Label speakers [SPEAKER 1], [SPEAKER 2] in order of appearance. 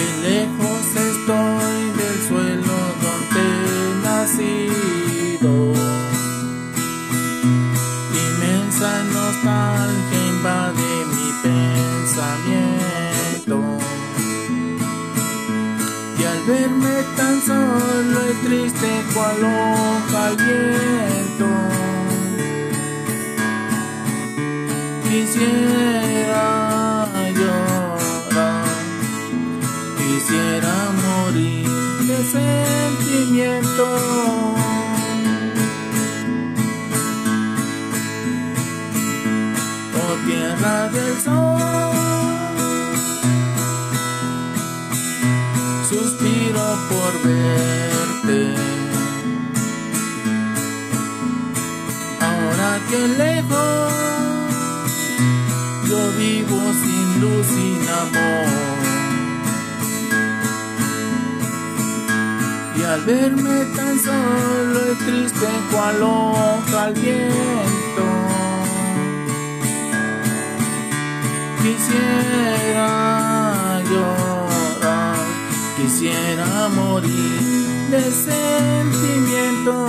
[SPEAKER 1] que lejos estoy del suelo donde he nacido. Inmensa nostalgia invade mi pensamiento. Y al verme tan solo y triste cual hoja al viento, quisiera. Sentimiento. Oh tierra del sol, suspiro por verte. Ahora que lejos yo vivo sin luz, sin amor. Y al verme tan solo y triste cual hoja al viento, quisiera llorar, quisiera morir de sentimiento.